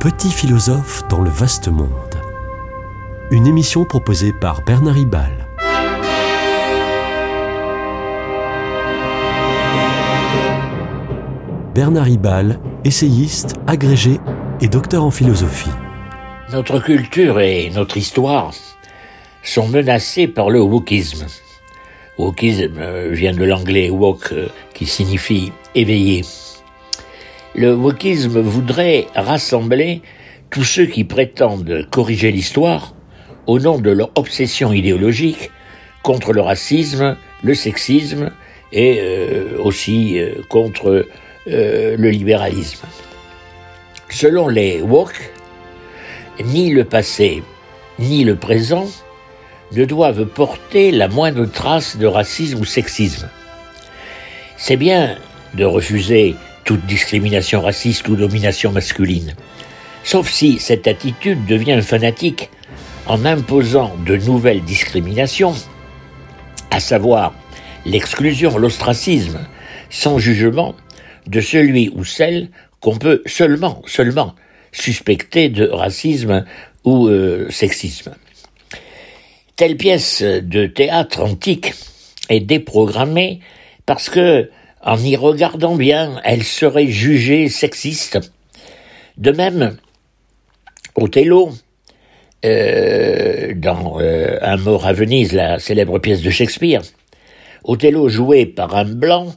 petit philosophe dans le vaste monde. Une émission proposée par Bernard Ribal. Bernard Ribal, essayiste, agrégé et docteur en philosophie. Notre culture et notre histoire sont menacées par le wokisme. Wokisme euh, vient de l'anglais wok euh, qui signifie éveillé. Le wokisme voudrait rassembler tous ceux qui prétendent corriger l'histoire au nom de leur obsession idéologique contre le racisme, le sexisme et euh, aussi contre le libéralisme. Selon les wok, ni le passé ni le présent ne doivent porter la moindre trace de racisme ou sexisme. C'est bien de refuser toute discrimination raciste ou domination masculine, sauf si cette attitude devient fanatique en imposant de nouvelles discriminations, à savoir l'exclusion, l'ostracisme, sans jugement, de celui ou celle qu'on peut seulement, seulement suspecté de racisme ou euh, sexisme. Telle pièce de théâtre antique est déprogrammée parce que, en y regardant bien, elle serait jugée sexiste. De même, Othello, euh, dans euh, Un mort à Venise, la célèbre pièce de Shakespeare, Othello joué par un blanc,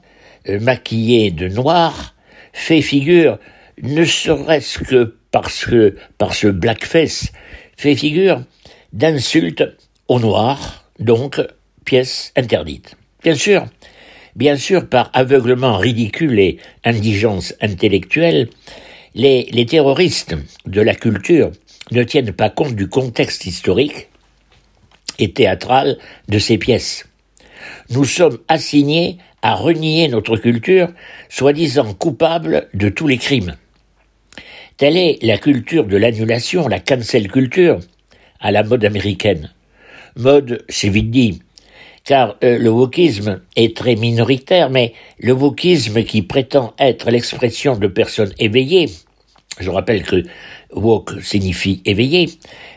maquillé de noir, fait figure ne serait-ce que parce que, par ce blackface, fait figure d'insulte aux Noirs, donc pièce interdite. Bien sûr, bien sûr, par aveuglement ridicule et indigence intellectuelle, les, terroristes de la culture ne tiennent pas compte du contexte historique et théâtral de ces pièces. Nous sommes assignés à renier notre culture, soi-disant coupable de tous les crimes. Telle est la culture de l'annulation, la cancel culture, à la mode américaine. Mode, c'est vite dit, car euh, le wokisme est très minoritaire, mais le wokisme qui prétend être l'expression de personnes éveillées, je rappelle que wok signifie éveillé,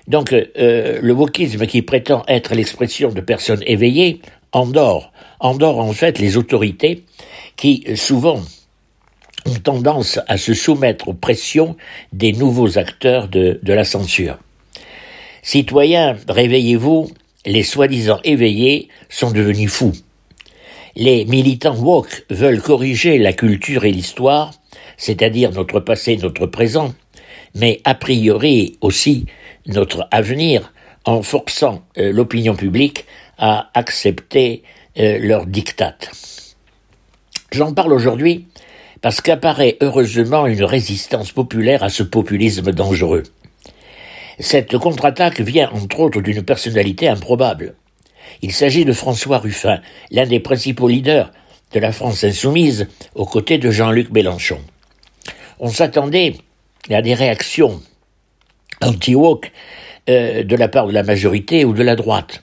donc euh, le wokisme qui prétend être l'expression de personnes éveillées endort, endort en fait les autorités qui souvent ont tendance à se soumettre aux pressions des nouveaux acteurs de, de la censure. Citoyens, réveillez-vous, les soi-disant éveillés sont devenus fous. Les militants woke veulent corriger la culture et l'histoire, c'est-à-dire notre passé, notre présent, mais a priori aussi notre avenir, en forçant euh, l'opinion publique à accepter euh, leurs dictates. J'en parle aujourd'hui parce qu'apparaît heureusement une résistance populaire à ce populisme dangereux. Cette contre-attaque vient entre autres d'une personnalité improbable. Il s'agit de François Ruffin, l'un des principaux leaders de la France insoumise, aux côtés de Jean-Luc Mélenchon. On s'attendait à des réactions anti-woke euh, de la part de la majorité ou de la droite.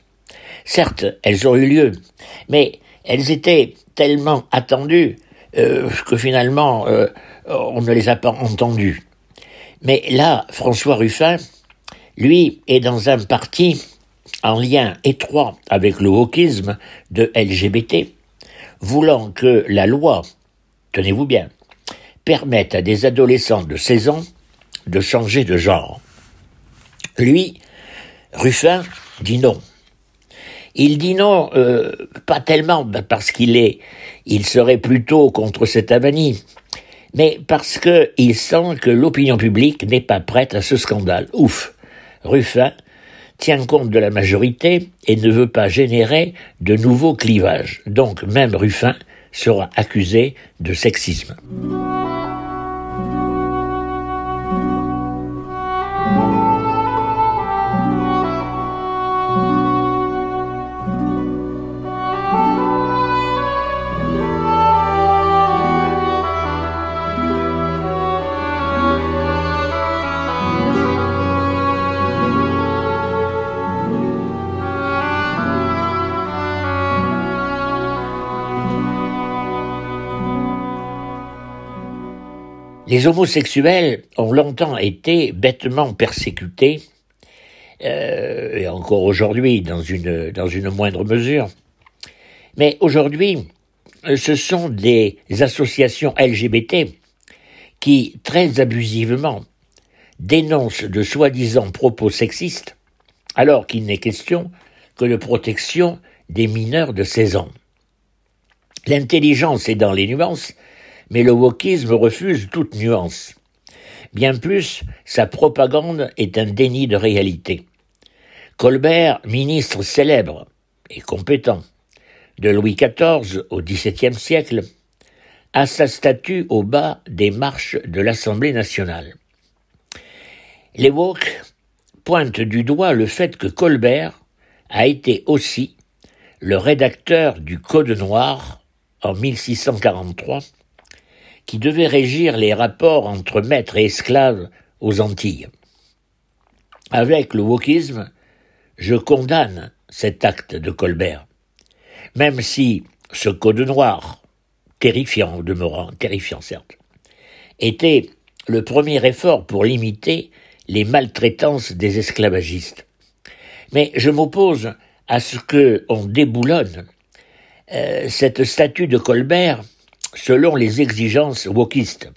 Certes, elles ont eu lieu, mais elles étaient tellement attendues euh, que finalement euh, on ne les a pas entendus. Mais là, François Ruffin, lui, est dans un parti en lien étroit avec le wokisme de LGBT, voulant que la loi, tenez-vous bien, permette à des adolescents de 16 ans de changer de genre. Lui, Ruffin, dit non. Il dit non, euh, pas tellement parce qu'il est, il serait plutôt contre cette avanie, mais parce qu'il sent que l'opinion publique n'est pas prête à ce scandale. Ouf. Ruffin tient compte de la majorité et ne veut pas générer de nouveaux clivages. Donc même Ruffin sera accusé de sexisme. Les homosexuels ont longtemps été bêtement persécutés, euh, et encore aujourd'hui dans une, dans une moindre mesure. Mais aujourd'hui, ce sont des associations LGBT qui, très abusivement, dénoncent de soi-disant propos sexistes, alors qu'il n'est question que de protection des mineurs de 16 ans. L'intelligence est dans les nuances, mais le wokisme refuse toute nuance. Bien plus, sa propagande est un déni de réalité. Colbert, ministre célèbre et compétent de Louis XIV au XVIIe siècle, a sa statue au bas des marches de l'Assemblée nationale. Les woke pointent du doigt le fait que Colbert a été aussi le rédacteur du Code noir en 1643, qui devait régir les rapports entre maîtres et esclaves aux Antilles. Avec le wokisme, je condamne cet acte de Colbert, même si ce code noir, terrifiant au demeurant, terrifiant certes, était le premier effort pour limiter les maltraitances des esclavagistes. Mais je m'oppose à ce que on déboulonne euh, cette statue de Colbert selon les exigences wokistes.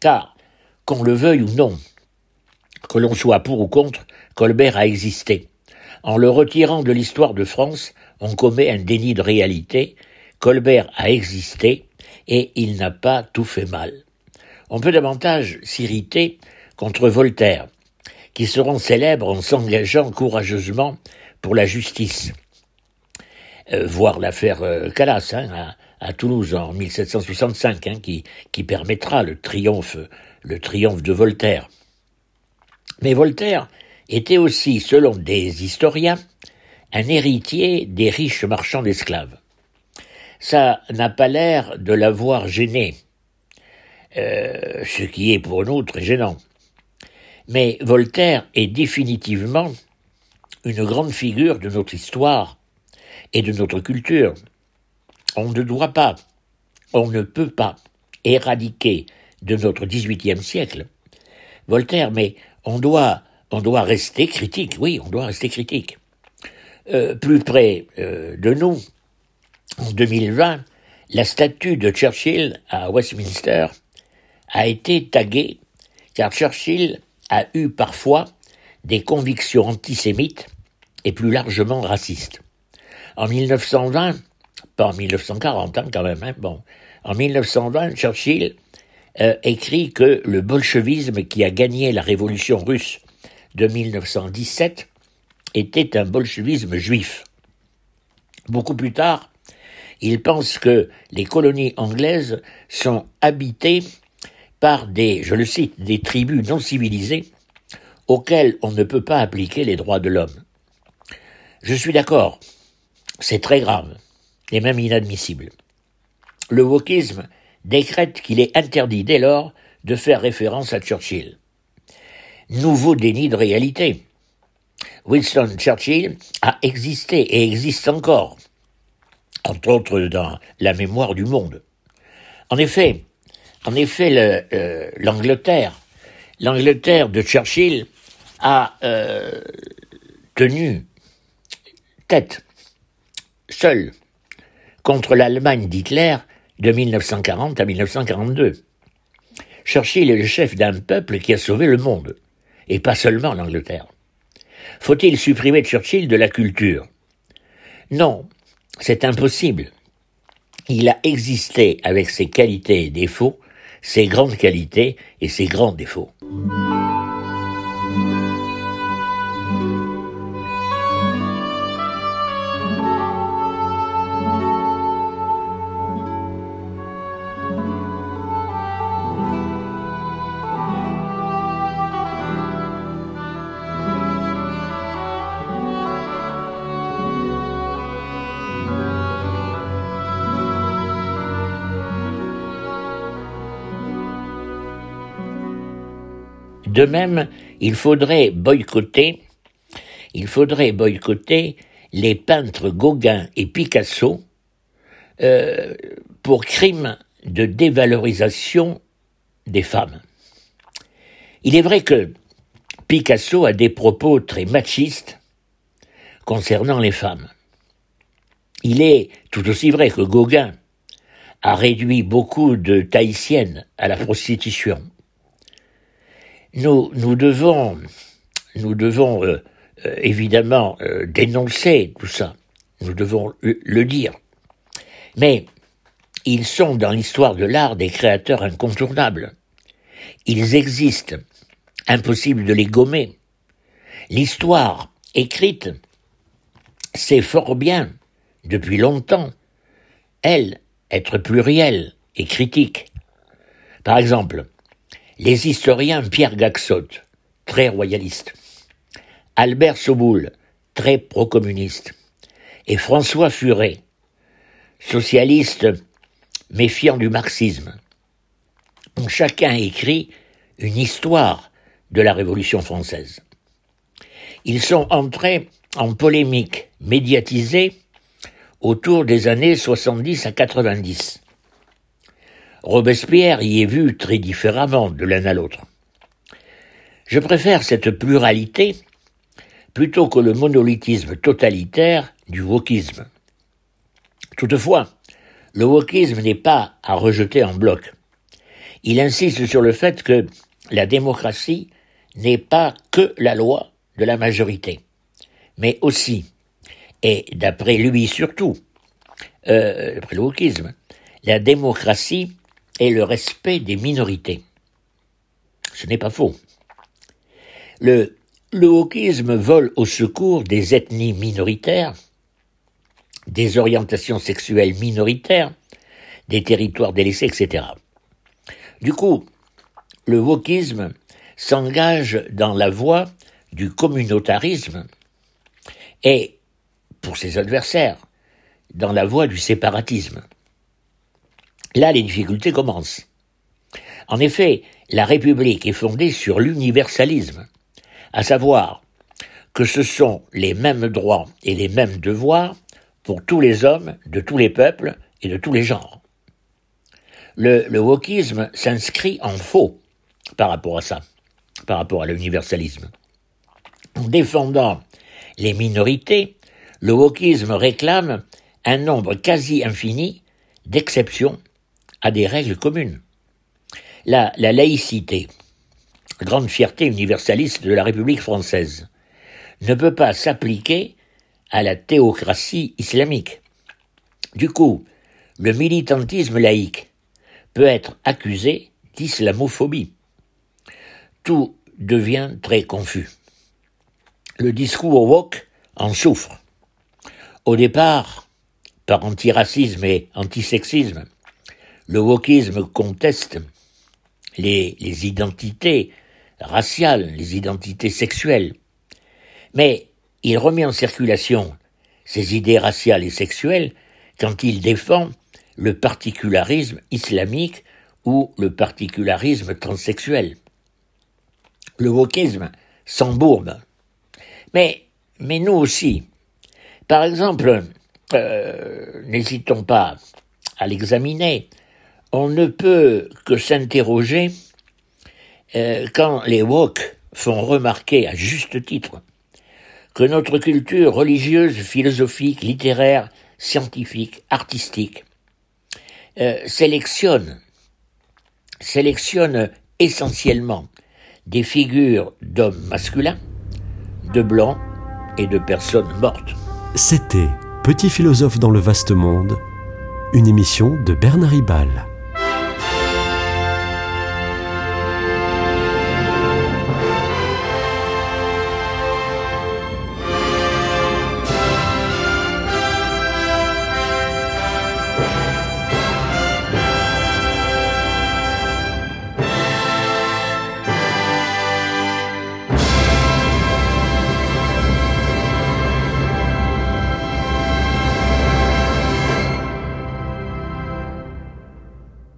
Car, qu'on le veuille ou non, que l'on soit pour ou contre, Colbert a existé. En le retirant de l'histoire de France, on commet un déni de réalité. Colbert a existé et il n'a pas tout fait mal. On peut davantage s'irriter contre Voltaire, qui se rend célèbre en s'engageant courageusement pour la justice. Euh, voir l'affaire euh, Calas hein, à, Toulouse en 1765, hein, qui, permettra le triomphe, le triomphe de Voltaire. Mais Voltaire était aussi, selon des historiens, un héritier des riches marchands d'esclaves. Ça n'a pas l'air de l'avoir gêné, euh, ce qui est pour nous très gênant. Mais Voltaire est définitivement une grande figure de notre histoire et de notre culture. On ne doit pas, on ne peut pas éradiquer de notre XVIIIe siècle Voltaire, mais on doit on doit rester critique, oui, on doit rester critique. Euh, plus près euh, de nous, en 2020, la statue de Churchill à Westminster a été taguée car Churchill a eu parfois des convictions antisémites et plus largement racistes. En 1920, pas en 1940 hein, quand même, hein, bon, en 1920, Churchill euh, écrit que le bolchevisme qui a gagné la révolution russe de 1917 était un bolchevisme juif. Beaucoup plus tard, il pense que les colonies anglaises sont habitées par des, je le cite, des tribus non civilisées auxquelles on ne peut pas appliquer les droits de l'homme. Je suis d'accord, c'est très grave et même inadmissible. Le wokisme décrète qu'il est interdit dès lors de faire référence à Churchill nouveau déni de réalité. Winston Churchill a existé et existe encore, entre autres dans la mémoire du monde. En effet, euh, l'Angleterre, l'Angleterre de Churchill a euh, tenu tête seule contre l'Allemagne d'Hitler de 1940 à 1942. Churchill est le chef d'un peuple qui a sauvé le monde et pas seulement l'Angleterre. Faut-il supprimer Churchill de la culture? Non, c'est impossible. Il a existé avec ses qualités et défauts, ses grandes qualités et ses grands défauts. De même, il faudrait boycotter, les peintres Gauguin et Picasso euh, pour crime de dévalorisation des femmes. Il est vrai que Picasso a des propos très machistes concernant les femmes. Il est tout aussi vrai que Gauguin a réduit beaucoup de Tahitiennes à la prostitution. Nous, devons, nous euh, euh, évidemment euh, dénoncer tout ça. Nous devons le dire. Mais ils sont dans l'histoire de l'art des créateurs incontournables. Ils existent. Impossible de les gommer. L'histoire écrite, c'est fort bien, depuis longtemps, elle, être plurielle et critique. Par exemple, les historiens Pierre Gaxot, très royaliste, Albert Soboul, très pro-communiste, et François Furet, socialiste méfiant du marxisme, ont chacun écrit une histoire de la Révolution française. Ils sont entrés en polémique médiatisée autour des années 70 à 90. Robespierre y est vu très différemment de l'un à l'autre. Je préfère cette pluralité plutôt que le monolithisme totalitaire du wokisme. Toutefois, le wokisme n'est pas à rejeter en bloc. Il insiste sur le fait que la démocratie n'est pas que la loi de la majorité, mais aussi, et d'après lui surtout, euh, d'après le wokisme, la démocratie est le respect des minorités. Ce n'est pas faux. Le, le wokisme vole au secours des ethnies minoritaires des orientations sexuelles minoritaires, des territoires délaissés, etc. Du coup, le wokisme s'engage dans la voie du communautarisme et, pour ses adversaires, dans la voie du séparatisme. Là, les difficultés commencent. En effet, la République est fondée sur l'universalisme, à savoir que ce sont les mêmes droits et les mêmes devoirs pour tous les hommes, de tous les peuples et de tous les genres. Le, wokisme s'inscrit en faux par rapport à ça, par rapport à l'universalisme. En défendant les minorités, le wokisme réclame un nombre quasi infini d'exceptions à des règles communes. La, la laïcité, grande fierté universaliste de la République française, ne peut pas s'appliquer à la théocratie islamique. Du coup, le militantisme laïque peut être accusé d'islamophobie. Tout devient très confus. Le discours woke en souffre. Au départ, par antiracisme et antisexisme, le wokisme conteste les, identités raciales, les identités sexuelles. Mais il remet en circulation ses idées raciales et sexuelles quand il défend le particularisme islamique ou le particularisme transsexuel. Le wokisme s'embourbe. Mais, mais nous aussi. Par exemple, euh, n'hésitons pas à l'examiner, on ne peut que s'interroger euh, quand les wok font remarquer à juste titre que notre culture religieuse, philosophique, littéraire, scientifique, artistique euh, sélectionne, sélectionne essentiellement des figures d'hommes masculins, de blancs et de personnes mortes. C'était Petit philosophe dans le vaste monde, une émission de Bernard Ribal.